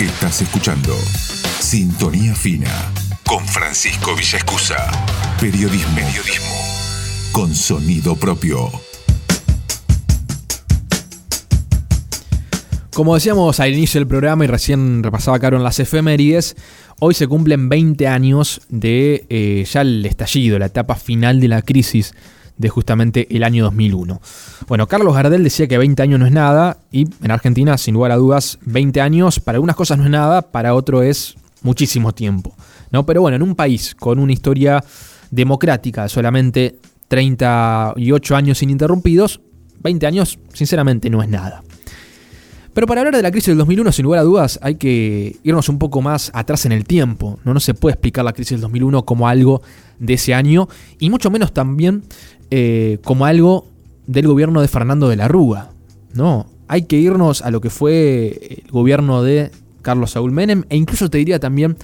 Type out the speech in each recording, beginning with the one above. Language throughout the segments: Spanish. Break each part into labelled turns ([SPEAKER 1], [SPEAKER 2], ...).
[SPEAKER 1] Estás escuchando Sintonía Fina con Francisco Villaescusa. Periodismo. Periodismo con sonido propio.
[SPEAKER 2] Como decíamos al inicio del programa y recién repasaba Caro en las efemérides, hoy se cumplen 20 años de eh, ya el estallido, la etapa final de la crisis de justamente el año 2001. Bueno, Carlos Gardel decía que 20 años no es nada y en Argentina, sin lugar a dudas, 20 años para algunas cosas no es nada, para otro es muchísimo tiempo. ¿no? Pero bueno, en un país con una historia democrática de solamente 38 años ininterrumpidos, 20 años sinceramente no es nada. Pero para hablar de la crisis del 2001, sin lugar a dudas, hay que irnos un poco más atrás en el tiempo. No, no se puede explicar la crisis del 2001 como algo de ese año y mucho menos también eh, como algo del gobierno de Fernando de la Rúa. No, hay que irnos a lo que fue el gobierno de Carlos Saúl Menem e incluso te diría también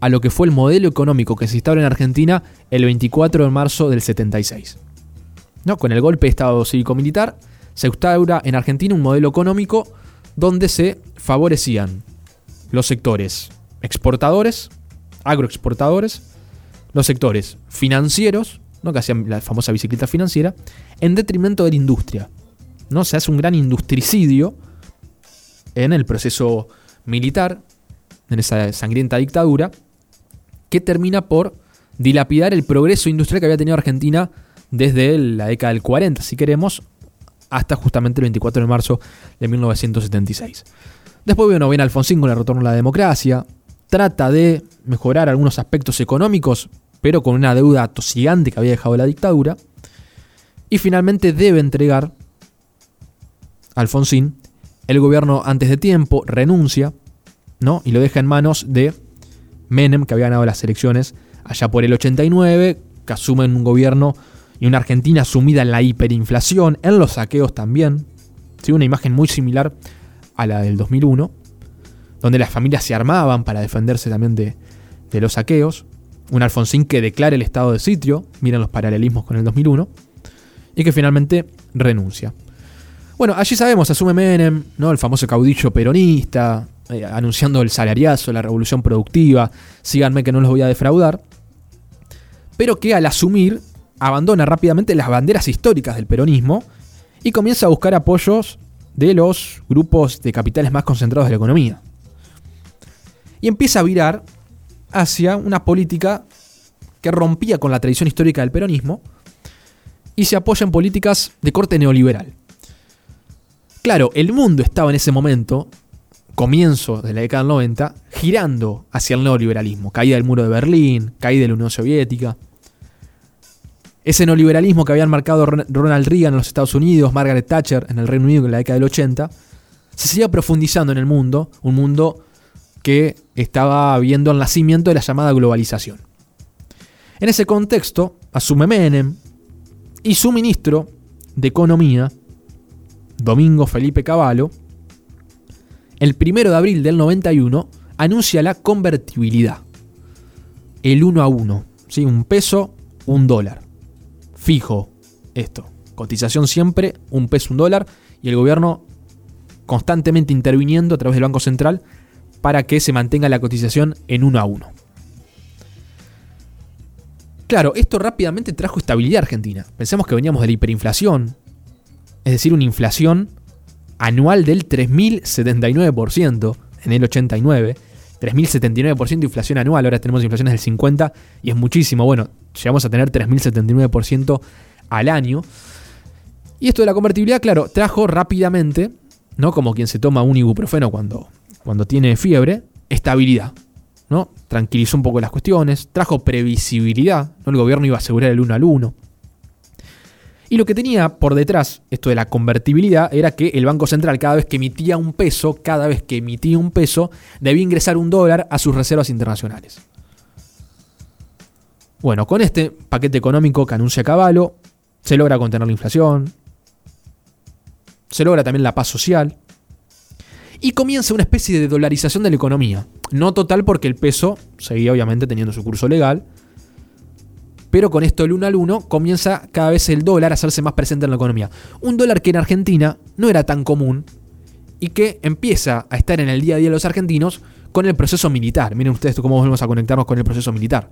[SPEAKER 2] a lo que fue el modelo económico que se instauró en Argentina el 24 de marzo del 76. ¿No? Con el golpe de Estado cívico-militar se instaura en Argentina un modelo económico donde se favorecían los sectores exportadores, agroexportadores, los sectores financieros, ¿no? que hacían la famosa bicicleta financiera, en detrimento de la industria. ¿no? Se hace un gran industricidio en el proceso militar, en esa sangrienta dictadura, que termina por dilapidar el progreso industrial que había tenido Argentina desde la década del 40, si queremos, hasta justamente el 24 de marzo de 1976. Después bueno, viene Alfonsín con el retorno a la democracia, trata de mejorar algunos aspectos económicos, pero con una deuda tosigante que había dejado la dictadura, y finalmente debe entregar Alfonsín el gobierno antes de tiempo, renuncia, ¿no? Y lo deja en manos de Menem, que había ganado las elecciones allá por el 89, que asume un gobierno y una Argentina sumida en la hiperinflación, en los saqueos también. ¿sí? Una imagen muy similar a la del 2001, donde las familias se armaban para defenderse también de, de los saqueos. Un Alfonsín que declara el estado de sitio, miren los paralelismos con el 2001, y que finalmente renuncia. Bueno, allí sabemos, asume Menem, ¿no? el famoso caudillo peronista, eh, anunciando el salariazo, la revolución productiva, síganme que no los voy a defraudar, pero que al asumir abandona rápidamente las banderas históricas del peronismo y comienza a buscar apoyos de los grupos de capitales más concentrados de la economía. Y empieza a virar hacia una política que rompía con la tradición histórica del peronismo y se apoya en políticas de corte neoliberal. Claro, el mundo estaba en ese momento, comienzo de la década del 90, girando hacia el neoliberalismo. Caída del muro de Berlín, caída de la Unión Soviética. Ese neoliberalismo que habían marcado Ronald Reagan en los Estados Unidos, Margaret Thatcher en el Reino Unido en la década del 80, se seguía profundizando en el mundo, un mundo que estaba viendo el nacimiento de la llamada globalización. En ese contexto, asume Menem y su ministro de Economía, Domingo Felipe Cavallo, el primero de abril del 91, anuncia la convertibilidad. El uno a uno, ¿sí? un peso, un dólar fijo esto. Cotización siempre, un peso, un dólar, y el gobierno constantemente interviniendo a través del Banco Central para que se mantenga la cotización en uno a uno. Claro, esto rápidamente trajo estabilidad Argentina. Pensemos que veníamos de la hiperinflación, es decir, una inflación anual del 3.079% en el 89. 3.079% de inflación anual, ahora tenemos inflaciones del 50 y es muchísimo. Bueno, llegamos a tener 3.079% al año. Y esto de la convertibilidad, claro, trajo rápidamente, ¿no? Como quien se toma un ibuprofeno cuando, cuando tiene fiebre, estabilidad. ¿no? Tranquilizó un poco las cuestiones, trajo previsibilidad, ¿no? El gobierno iba a asegurar el uno al uno. Y lo que tenía por detrás, esto de la convertibilidad, era que el Banco Central cada vez que emitía un peso, cada vez que emitía un peso, debía ingresar un dólar a sus reservas internacionales. Bueno, con este paquete económico que anuncia Caballo, se logra contener la inflación, se logra también la paz social, y comienza una especie de dolarización de la economía. No total porque el peso seguía obviamente teniendo su curso legal, pero con esto el uno al uno comienza cada vez el dólar a hacerse más presente en la economía. Un dólar que en Argentina no era tan común y que empieza a estar en el día a día de los argentinos con el proceso militar. Miren ustedes cómo volvemos a conectarnos con el proceso militar.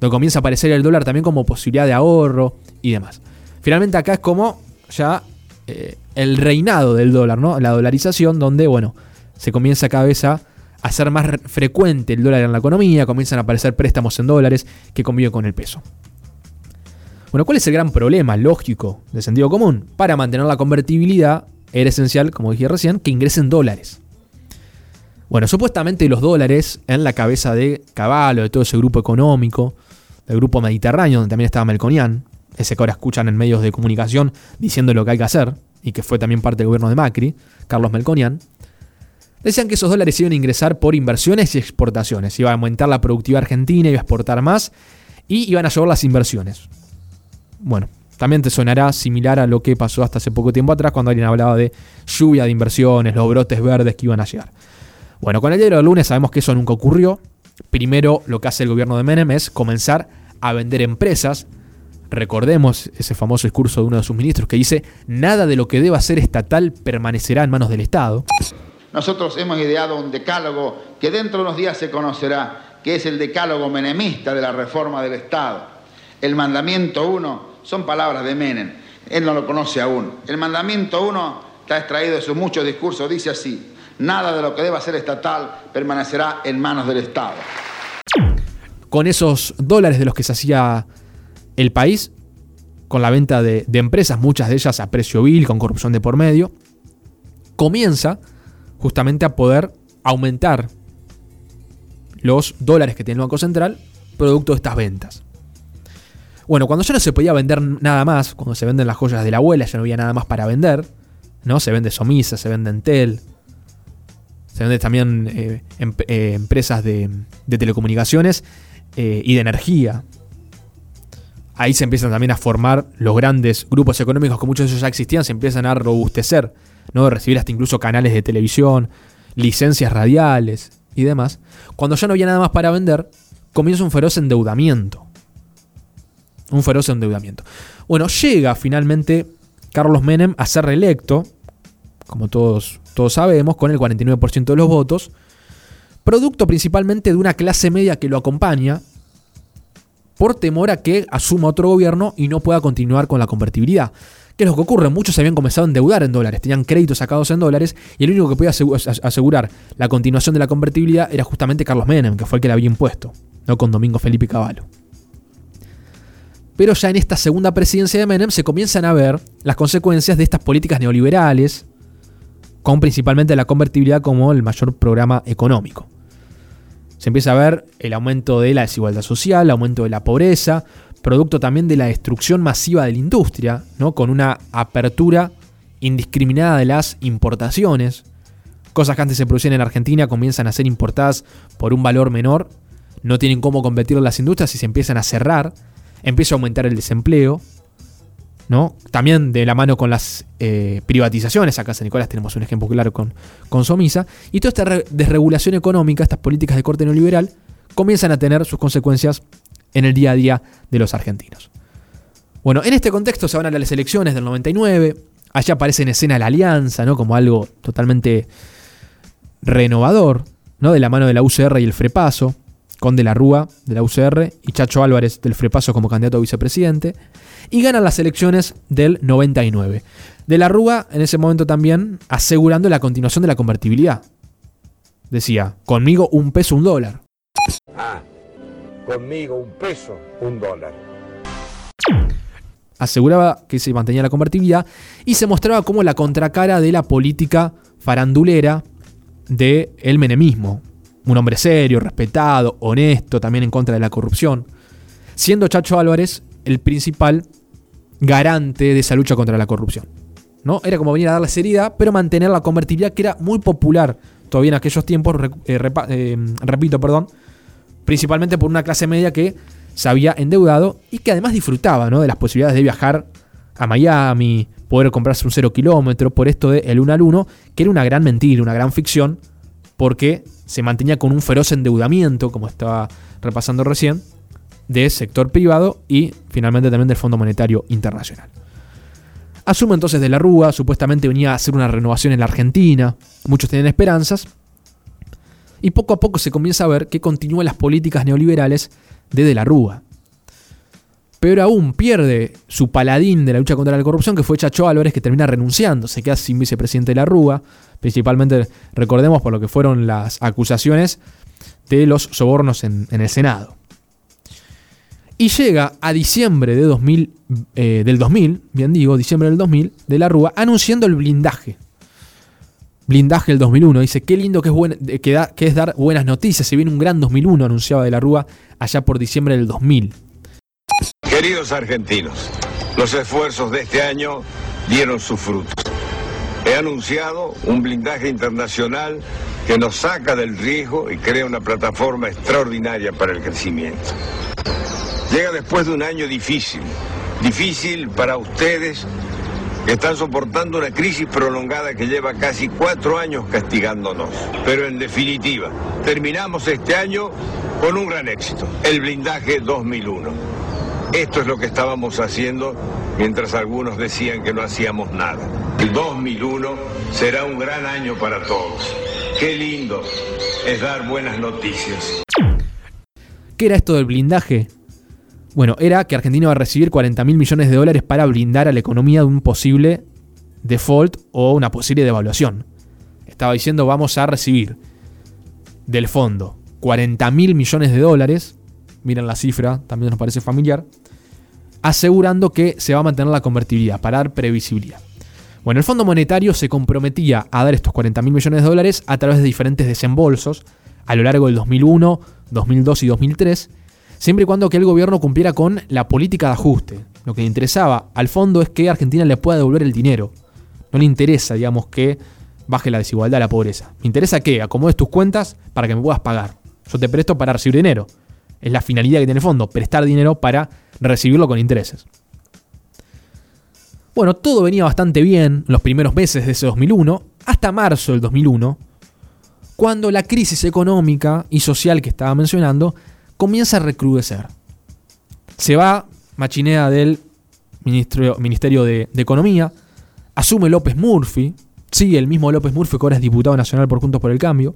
[SPEAKER 2] Donde comienza a aparecer el dólar también como posibilidad de ahorro y demás. Finalmente acá es como ya eh, el reinado del dólar, ¿no? La dolarización, donde, bueno, se comienza cada vez a hacer más frecuente el dólar en la economía, comienzan a aparecer préstamos en dólares que conviven con el peso. Bueno, ¿cuál es el gran problema lógico de sentido común? Para mantener la convertibilidad era esencial, como dije recién, que ingresen dólares. Bueno, supuestamente los dólares en la cabeza de Caballo, de todo ese grupo económico, del grupo mediterráneo, donde también estaba Melconian, ese que ahora escuchan en medios de comunicación diciendo lo que hay que hacer, y que fue también parte del gobierno de Macri, Carlos Melconian, decían que esos dólares iban a ingresar por inversiones y exportaciones. Iba a aumentar la productividad argentina, iba a exportar más y iban a llevar las inversiones. Bueno, también te sonará similar a lo que pasó hasta hace poco tiempo atrás cuando alguien hablaba de lluvia de inversiones, los brotes verdes que iban a llegar. Bueno, con el diario del lunes sabemos que eso nunca ocurrió. Primero lo que hace el gobierno de Menem es comenzar a vender empresas. Recordemos ese famoso discurso de uno de sus ministros que dice, nada de lo que deba ser estatal permanecerá en manos del Estado.
[SPEAKER 3] Nosotros hemos ideado un decálogo que dentro de unos días se conocerá, que es el decálogo menemista de la reforma del Estado. El mandamiento 1 son palabras de Menem, él no lo conoce aún. El mandamiento 1 está extraído de sus muchos discursos, dice así, nada de lo que deba ser estatal permanecerá en manos del Estado.
[SPEAKER 2] Con esos dólares de los que se hacía el país, con la venta de, empresas, muchas de ellas a precio vil, con corrupción de por medio, comienza justamente a poder aumentar los dólares que tiene el Banco Central producto de estas ventas. Bueno, cuando ya no se podía vender nada más, cuando se venden las joyas de la abuela, ya no había nada más para vender, ¿no? Se vende Somisa, se vende Entel, se vende también eh, em, eh, empresas de, telecomunicaciones eh, y de energía. Ahí se empiezan también a formar los grandes grupos económicos que muchos de ellos ya existían, se empiezan a robustecer ¿no? de recibir hasta incluso canales de televisión, licencias radiales y demás, cuando ya no había nada más para vender, comienza un feroz endeudamiento. Un feroz endeudamiento. Bueno, llega finalmente Carlos Menem a ser reelecto, como todos, todos sabemos, con el 49% de los votos, producto principalmente de una clase media que lo acompaña, por temor a que asuma otro gobierno y no pueda continuar con la convertibilidad. ¿Qué es lo que ocurre? Muchos se habían comenzado a endeudar en dólares, tenían créditos sacados en dólares y el único que podía asegurar la continuación de la convertibilidad era justamente Carlos Menem, que fue el que la había impuesto, no con Domingo Felipe Cavallo. Pero ya en esta segunda presidencia de Menem se comienzan a ver las consecuencias de estas políticas neoliberales, con principalmente la convertibilidad como el mayor programa económico. Se empieza a ver el aumento de la desigualdad social, el aumento de la pobreza, producto también de la destrucción masiva de la industria, ¿no? con una apertura indiscriminada de las importaciones. Cosas que antes se producían en Argentina comienzan a ser importadas por un valor menor, no tienen cómo competir las industrias y se empiezan a cerrar, empieza a aumentar el desempleo, ¿no? También de la mano con las eh, privatizaciones, acá en San Nicolás tenemos un ejemplo claro con, con Somisa, y toda esta desregulación económica, estas políticas de corte neoliberal, comienzan a tener sus consecuencias en el día a día de los argentinos. Bueno, en este contexto se van a las elecciones del 99, allá aparece en escena la alianza, ¿no? Como algo totalmente renovador, ¿no? De la mano de la UCR y el Frepaso, con De la Rúa de la UCR y Chacho Álvarez del Frepaso como candidato a vicepresidente, y ganan las elecciones del 99. De la Rúa en ese momento también asegurando la continuación de la convertibilidad. Decía, conmigo un peso, un dólar.
[SPEAKER 4] Ah, conmigo un peso, un dólar.
[SPEAKER 2] Aseguraba que se mantenía la convertibilidad y se mostraba como la contracara de la política farandulera del el menemismo. Un hombre serio, respetado, honesto, también en contra de la corrupción. Siendo Chacho Álvarez el principal garante de esa lucha contra la corrupción. ¿no? Era como venir a darle seriedad, pero mantener la convertibilidad que era muy popular todavía en aquellos tiempos, eh, eh, repito, perdón, principalmente por una clase media que se había endeudado y que además disfrutaba ¿no? de las posibilidades de viajar a Miami, poder comprarse un cero kilómetro, por esto de el 1 al 1, que era una gran mentira, una gran ficción, porque se mantenía con un feroz endeudamiento, como estaba repasando recién, del sector privado y finalmente también del Fondo Monetario Internacional. Asume entonces de la Rúa, supuestamente venía a hacer una renovación en la Argentina, muchos tenían esperanzas, Y poco a poco se comienza a ver que continúan las políticas neoliberales de De la Rúa. Peor aún, pierde su paladín de la lucha contra la corrupción, que fue Chacho Álvarez, que termina renunciando, se queda sin vicepresidente de la Rúa, principalmente, recordemos, por lo que fueron las acusaciones de los sobornos en, el Senado. Y llega a diciembre de 2000, eh, del 2000, bien digo, diciembre del 2000, de la Rúa, anunciando el blindaje. Blindaje del 2001. Dice, qué lindo que es, que, que es dar buenas noticias. Se viene un gran 2001, anunciaba de la Rúa allá por diciembre del 2000.
[SPEAKER 4] Queridos argentinos, los esfuerzos de este año dieron sus frutos. He anunciado un blindaje internacional que nos saca del riesgo y crea una plataforma extraordinaria para el crecimiento. Llega después de un año difícil, difícil para ustedes que están soportando una crisis prolongada que lleva casi cuatro años castigándonos. Pero en definitiva, terminamos este año con un gran éxito, el blindaje 2001. Esto es lo que estábamos haciendo mientras algunos decían que no hacíamos nada. El 2001 será un gran año para todos. Qué lindo es dar buenas noticias.
[SPEAKER 2] ¿Qué era esto del blindaje? Bueno, era que Argentina va a recibir 40 mil millones de dólares para blindar a la economía de un posible default o una posible devaluación. Estaba diciendo vamos a recibir del fondo 40 mil millones de dólares miren la cifra, también nos parece familiar, asegurando que se va a mantener la convertibilidad para dar previsibilidad. Bueno, el Fondo Monetario se comprometía a dar estos 40 mil millones de dólares a través de diferentes desembolsos a lo largo del 2001, 2002 y 2003, siempre y cuando que el gobierno cumpliera con la política de ajuste. Lo que le interesaba al fondo es que Argentina le pueda devolver el dinero. No le interesa, digamos, que baje la desigualdad, la pobreza. Me interesa que acomodes tus cuentas para que me puedas pagar. Yo te presto para recibir dinero. Es la finalidad que tiene el fondo, prestar dinero para recibirlo con intereses. Bueno, todo venía bastante bien los primeros meses de ese 2001, hasta marzo del 2001, cuando la crisis económica y social que estaba mencionando comienza a recrudecer. Se va Machinea del Ministerio de, de Economía, asume López Murphy, sigue el mismo López Murphy que ahora es diputado nacional por Juntos por el Cambio,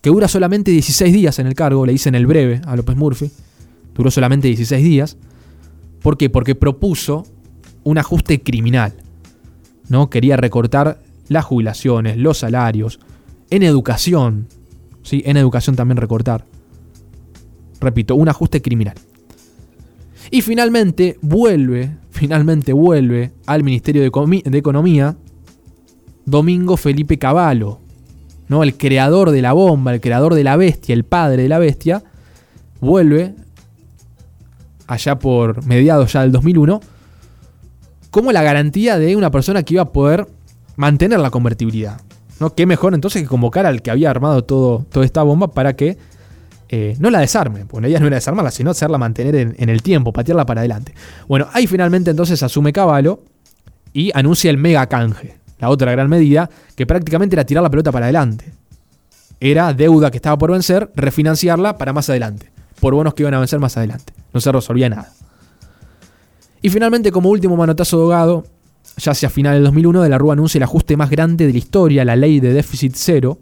[SPEAKER 2] que dura solamente 16 días en el cargo, le dicen el breve a López Murphy, duró solamente 16 días. ¿Por qué? Porque propuso un ajuste criminal. ¿no? Quería recortar las jubilaciones, los salarios, en educación, ¿sí? en educación también recortar. Repito, un ajuste criminal. Y finalmente vuelve, finalmente vuelve al Ministerio de, Economía Domingo Felipe Cavallo, ¿no? El creador de la bomba, el creador de la bestia, el padre de la bestia, vuelve allá por mediados ya del 2001 como la garantía de una persona que iba a poder mantener la convertibilidad. ¿no? Qué mejor entonces que convocar al que había armado todo, toda esta bomba para que eh, no la desarme, porque la idea no era desarmarla, sino hacerla mantener en, en, el tiempo, patearla para adelante. Bueno, ahí finalmente entonces asume Caballo y anuncia el mega canje la otra gran medida, que prácticamente era tirar la pelota para adelante. Era deuda que estaba por vencer, refinanciarla para más adelante, por bonos que iban a vencer más adelante. No se resolvía nada. Y finalmente, como último manotazo dogado, ya hacia final del 2001, De la Rúa anuncia el ajuste más grande de la historia, la ley de déficit cero.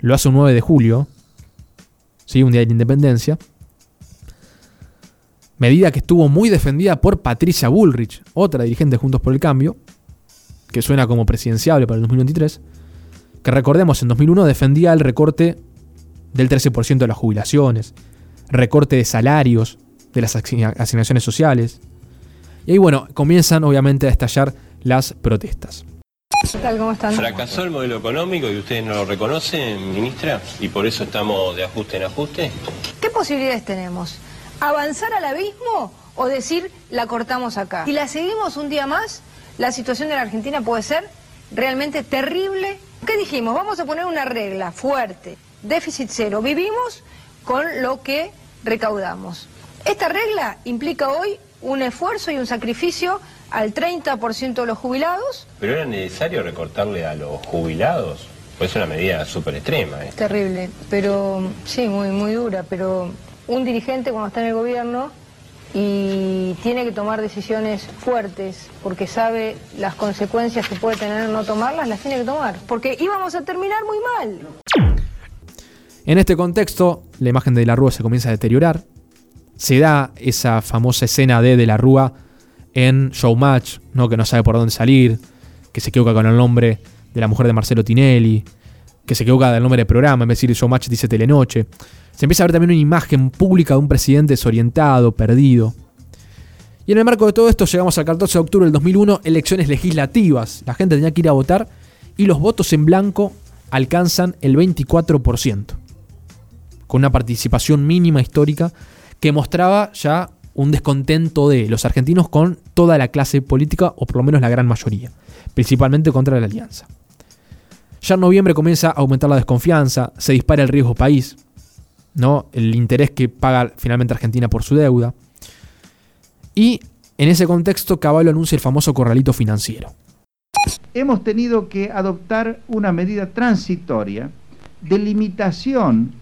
[SPEAKER 2] Lo hace un 9 de julio, ¿sí? un día de la independencia. Medida que estuvo muy defendida por Patricia Bullrich, otra dirigente de Juntos por el Cambio, que suena como presidenciable para el 2023, que recordemos en 2001 defendía el recorte del 13% de las jubilaciones, recorte de salarios, de las asignaciones sociales. Y ahí bueno, comienzan obviamente a estallar las protestas.
[SPEAKER 5] ¿Qué tal? ¿Cómo están?
[SPEAKER 6] ¿Fracasó el modelo económico y ustedes no lo reconocen, ministra? ¿Y por eso estamos de ajuste en ajuste?
[SPEAKER 5] ¿Qué posibilidades tenemos? ¿Avanzar al abismo o decir la cortamos acá? ¿Y la seguimos un día más? La situación de la Argentina puede ser realmente terrible. ¿Qué dijimos? Vamos a poner una regla fuerte, déficit cero. Vivimos con lo que recaudamos. Esta regla implica hoy un esfuerzo y un sacrificio al 30% de los jubilados.
[SPEAKER 6] ¿Pero era necesario recortarle a los jubilados? Pues es una medida súper extrema. ¿eh?
[SPEAKER 5] Terrible, pero sí, muy, muy dura, pero un dirigente cuando está en el gobierno y tiene que tomar decisiones fuertes porque sabe las consecuencias que puede tener no tomarlas, las tiene que tomar, porque íbamos a terminar muy mal.
[SPEAKER 2] En este contexto, la imagen de la Rúa se comienza a deteriorar. Se da esa famosa escena de De la Rúa en Showmatch, ¿no? que no sabe por dónde salir, que se equivoca con el nombre de la mujer de Marcelo Tinelli, que se equivoca del nombre del programa, en vez de decir Showmatch dice Telenoche. Se empieza a ver también una imagen pública de un presidente desorientado, perdido. Y en el marco de todo esto llegamos al 14 de octubre del 2001, elecciones legislativas. La gente tenía que ir a votar y los votos en blanco alcanzan el 24%, con una participación mínima histórica que mostraba ya un descontento de los argentinos con toda la clase política, o por lo menos la gran mayoría, principalmente contra la alianza. Ya en noviembre comienza a aumentar la desconfianza, se dispara el riesgo país, ¿no? el interés que paga finalmente Argentina por su deuda. Y en ese contexto, Caballo anuncia el famoso corralito financiero.
[SPEAKER 7] Hemos tenido que adoptar una medida transitoria de limitación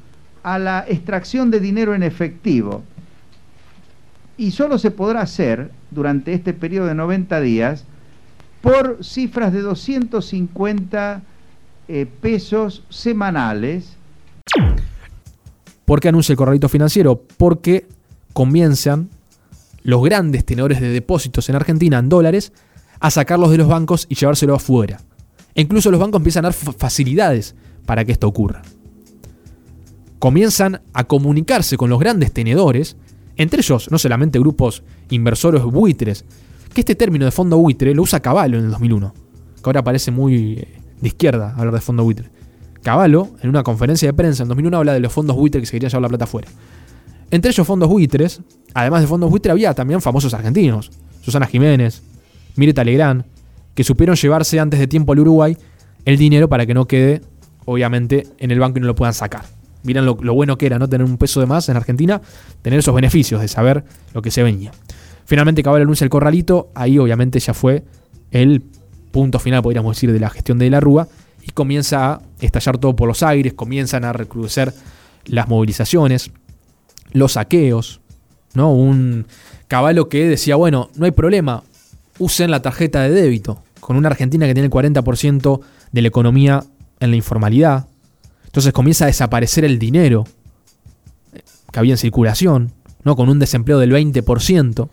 [SPEAKER 7] a la extracción de dinero en efectivo. Y solo se podrá hacer durante este periodo de 90 días por cifras de 250 eh, pesos semanales.
[SPEAKER 2] ¿Por qué anuncia el corralito financiero? Porque comienzan los grandes tenedores de depósitos en Argentina en dólares a sacarlos de los bancos y llevárselo afuera. E incluso los bancos empiezan a dar facilidades para que esto ocurra. Comienzan a comunicarse con los grandes tenedores, entre ellos no solamente grupos inversores buitres, que este término de fondo buitre lo usa Caballo en el 2001, que ahora parece muy eh, de izquierda hablar de fondo buitre. Caballo, en una conferencia de prensa en 2001, habla de los fondos buitres que se querían llevar la plata afuera. Entre ellos fondos buitres, además de fondos buitres, había también famosos argentinos. Susana Jiménez, Mirta Legrand, que supieron llevarse antes de tiempo al Uruguay el dinero para que no quede, obviamente, en el banco y no lo puedan sacar. Miren lo, bueno que era no tener un peso de más en Argentina, tener esos beneficios de saber lo que se venía. Finalmente Cabal anuncia el corralito, ahí obviamente ya fue el punto final, podríamos decir, de la gestión de la Rúa, comienza a estallar todo por los aires, comienzan a recrudecer las movilizaciones los saqueos, ¿no? Un caballo que decía, bueno, no hay problema, usen la tarjeta de débito, con una Argentina que tiene el 40% de la economía en la informalidad. Entonces comienza a desaparecer el dinero que había en circulación, ¿no? Con un desempleo del 20%.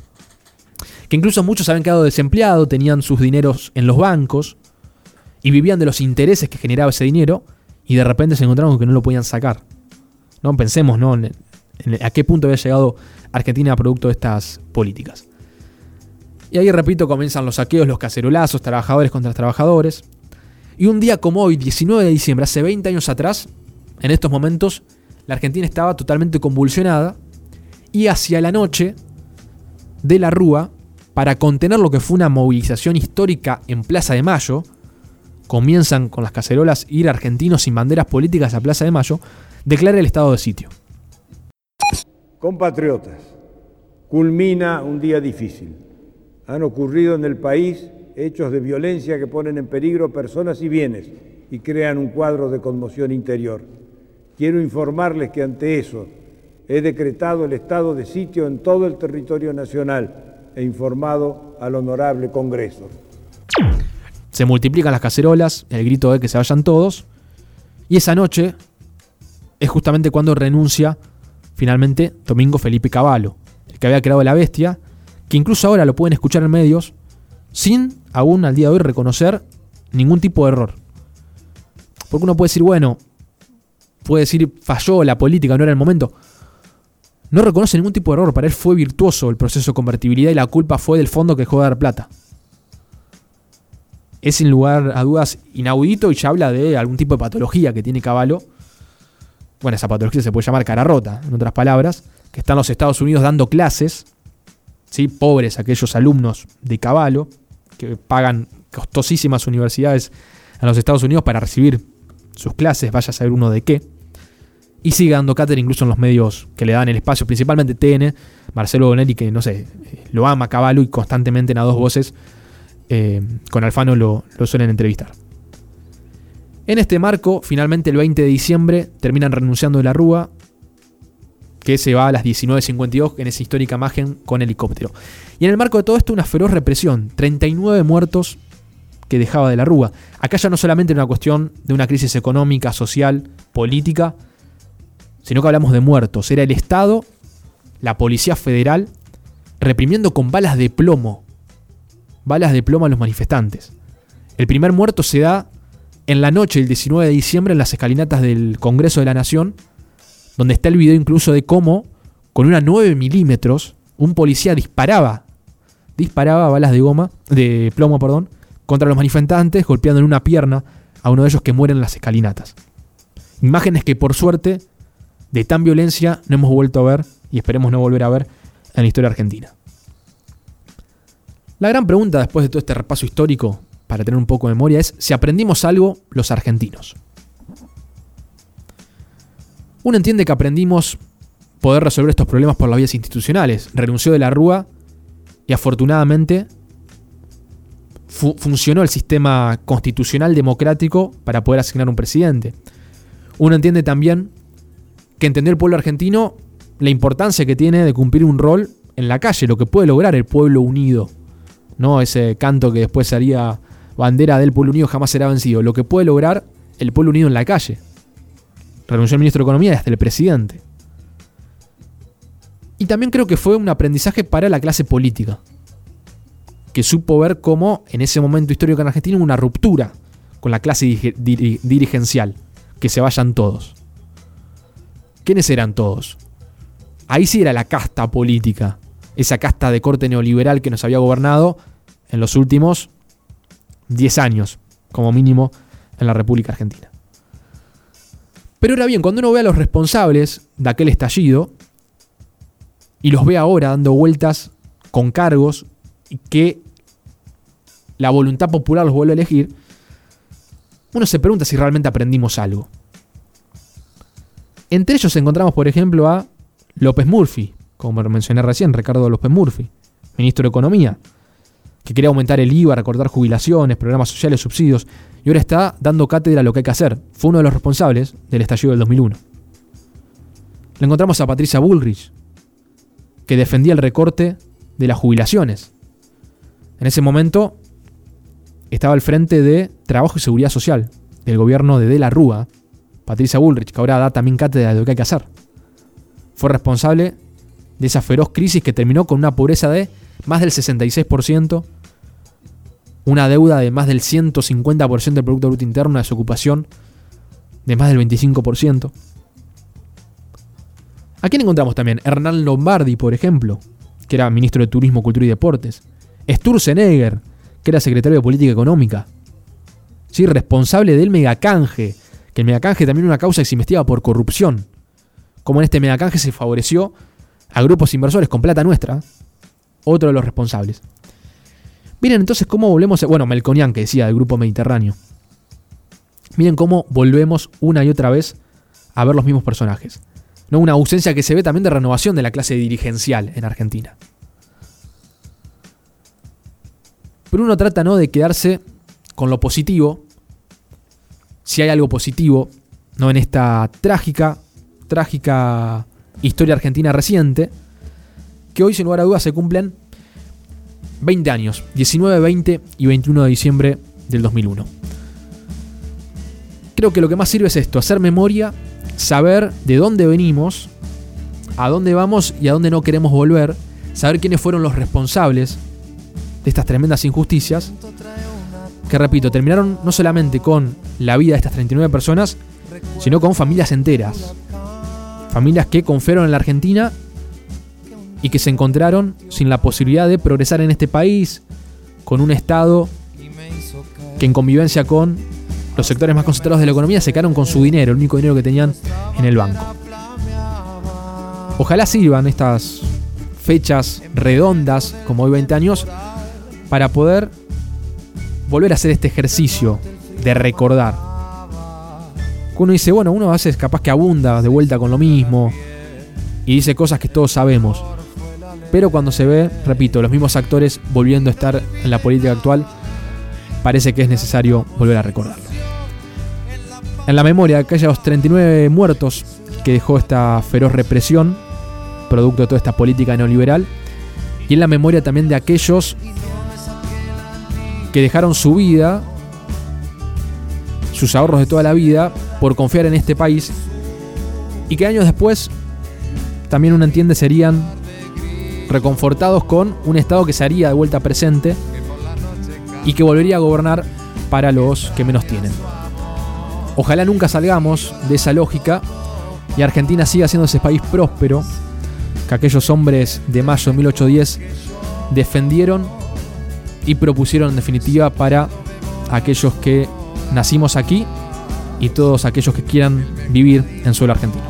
[SPEAKER 2] Que incluso muchos habían quedado desempleados, tenían sus dineros en los bancos y vivían de los intereses que generaba ese dinero y de repente se encontraron con que no lo podían sacar. ¿no? Pensemos ¿no? a qué punto había llegado Argentina producto de estas políticas. Y ahí, repito, comienzan los saqueos, los cacerolazos, trabajadores contra trabajadores. Y un día como hoy, 19 de diciembre, hace 20 años atrás, en estos momentos, la Argentina estaba totalmente convulsionada y hacia la noche de la Rúa, para contener lo que fue una movilización histórica en Plaza de Mayo, comienzan con las cacerolas ir argentinos sin banderas políticas a Plaza de Mayo, declara el estado de sitio.
[SPEAKER 8] Compatriotas, culmina un día difícil. Han ocurrido en el país hechos de violencia que ponen en peligro personas y bienes y crean un cuadro de conmoción interior. Quiero informarles que ante eso he decretado el estado de sitio en todo el territorio nacional e informado al honorable Congreso.
[SPEAKER 2] Se multiplican las cacerolas, el grito de que se vayan todos, y esa noche es justamente cuando renuncia finalmente Domingo Felipe Cavallo, el que había creado la bestia, que incluso ahora lo pueden escuchar en medios sin aún al día de hoy reconocer ningún tipo de error. Porque uno puede decir, bueno, puede decir falló la política, no era el momento. No reconoce ningún tipo de error, para él fue virtuoso el proceso de convertibilidad y la culpa fue del fondo que dejó de dar plata. Es sin lugar a dudas inaudito y ya habla de algún tipo de patología que tiene Caballo bueno, esa patología se puede llamar cara rota, en otras palabras, que están los Estados Unidos dando clases, ¿sí? pobres aquellos alumnos de caballo, que pagan costosísimas universidades a los Estados Unidos para recibir sus clases, vaya a saber uno de qué, y sigue dando cátedra incluso en los medios que le dan el espacio, principalmente TN, Marcelo Bonelli, que no sé, lo ama caballo y constantemente en a dos voces eh, con Alfano lo suelen entrevistar. En este marco, finalmente el 20 de diciembre terminan renunciando de la Rúa, que se va a las 19.52 en esa histórica imagen con helicóptero. Y en el marco de todo esto, una feroz represión, 39 muertos que dejaba de la Rúa. Acá ya no solamente era una cuestión de una crisis económica, social, política, sino que hablamos de muertos. Era el Estado, la Policía Federal, reprimiendo con balas de plomo, balas de plomo a los manifestantes. El primer muerto se da en la noche del 19 de diciembre en las escalinatas del Congreso de la Nación, donde está el video incluso de cómo, con una 9 milímetros, un policía disparaba, disparaba balas de goma, de plomo, perdón, contra los manifestantes, golpeando en una pierna a uno de ellos que muere en las escalinatas. Imágenes que por suerte, de tan violencia, no hemos vuelto a ver y esperemos no volver a ver en la historia argentina. La gran pregunta después de todo este repaso histórico, para tener un poco de memoria, es si aprendimos algo los argentinos. Uno entiende que aprendimos poder resolver estos problemas por las vías institucionales. Renunció de la Rúa y afortunadamente funcionó el sistema constitucional democrático para poder asignar un presidente. Uno entiende también que entendió el pueblo argentino la importancia que tiene de cumplir un rol en la calle, lo que puede lograr el pueblo unido. ¿No? Ese canto que después sería bandera del pueblo unido jamás será vencido. Lo que puede lograr el pueblo unido en la calle. Renunció el ministro de Economía y hasta el presidente. Y también creo que fue un aprendizaje para la clase política, que supo ver cómo en ese momento histórico en Argentina hubo una ruptura con la clase dirigencial, que se vayan todos. ¿Quiénes eran todos? Ahí sí era la casta política, esa casta de corte neoliberal que nos había gobernado en los últimos 10 años, como mínimo, en la República Argentina. Pero ahora bien, cuando uno ve a los responsables de aquel estallido, y los ve ahora dando vueltas con cargos y que la voluntad popular los vuelve a elegir, uno se pregunta si realmente aprendimos algo. Entre ellos encontramos, por ejemplo, a López Murphy, como mencioné recién, Ricardo López Murphy, ministro de Economía, que quería aumentar el IVA, recortar jubilaciones, programas sociales, subsidios, y ahora está dando cátedra a lo que hay que hacer. Fue uno de los responsables del estallido del 2001. Le encontramos a Patricia Bullrich, que defendía el recorte de las jubilaciones. En ese momento estaba al frente de Trabajo y Seguridad Social del gobierno de De la Rúa, Patricia Bullrich, que ahora da también cátedra de lo que hay que hacer. Fue responsable de esa feroz crisis que terminó con una pobreza de más del 66%, una deuda de más del 150% del Producto Bruto Interno, una desocupación de más del 25%. ¿A quién encontramos también? Hernán Lombardi, por ejemplo, que era ministro de Turismo, Cultura y Deportes. Sturzenegger, que era secretario de Política Económica. Sí, responsable del megacanje, que el megacanje también era una causa que se investigaba por corrupción. Como en este megacanje se favoreció a grupos inversores con plata nuestra, otro de los responsables. Miren entonces cómo volvemos, bueno, Melconian que decía del grupo mediterráneo. Miren cómo volvemos una y otra vez a ver los mismos personajes. ¿no? Una ausencia que se ve también de renovación de la clase dirigencial en Argentina. Pero uno trata ¿no? de quedarse con lo positivo, si hay algo positivo, ¿no? en esta trágica, trágica historia argentina reciente, que hoy sin lugar a dudas se cumplen 20 años, 19, 20 y 21 de diciembre del 2001. Creo que lo que más sirve es esto, hacer memoria saber de dónde venimos, a dónde vamos y a dónde no queremos volver, saber quiénes fueron los responsables de estas tremendas injusticias, que repito, terminaron no solamente con la vida de estas 39 personas, sino con familias enteras. Familias que confiaron en la Argentina y que se encontraron sin la posibilidad de progresar en este país, con un Estado que en convivencia con los sectores más concentrados de la economía se quedaron con su dinero, el único dinero que tenían en el banco. Ojalá sirvan estas fechas redondas, como hoy 20 años, para poder volver a hacer este ejercicio de recordar. Uno dice, bueno, uno veces capaz que abunda de vuelta con lo mismo y dice cosas que todos sabemos. Pero cuando se ve, repito, los mismos actores volviendo a estar en la política actual, parece que es necesario volver a recordarlo en la memoria de aquellos 39 muertos que dejó esta feroz represión, producto de toda esta política neoliberal, y en la memoria también de aquellos que dejaron su vida, sus ahorros de toda la vida, por confiar en este país y que años después, también uno entiende, serían reconfortados con un Estado que se haría de vuelta presente y que volvería a gobernar para los que menos tienen. Ojalá nunca salgamos de esa lógica y Argentina siga siendo ese país próspero que aquellos hombres de mayo de 1810 defendieron y propusieron en definitiva para aquellos que nacimos aquí y todos aquellos que quieran vivir en suelo argentino.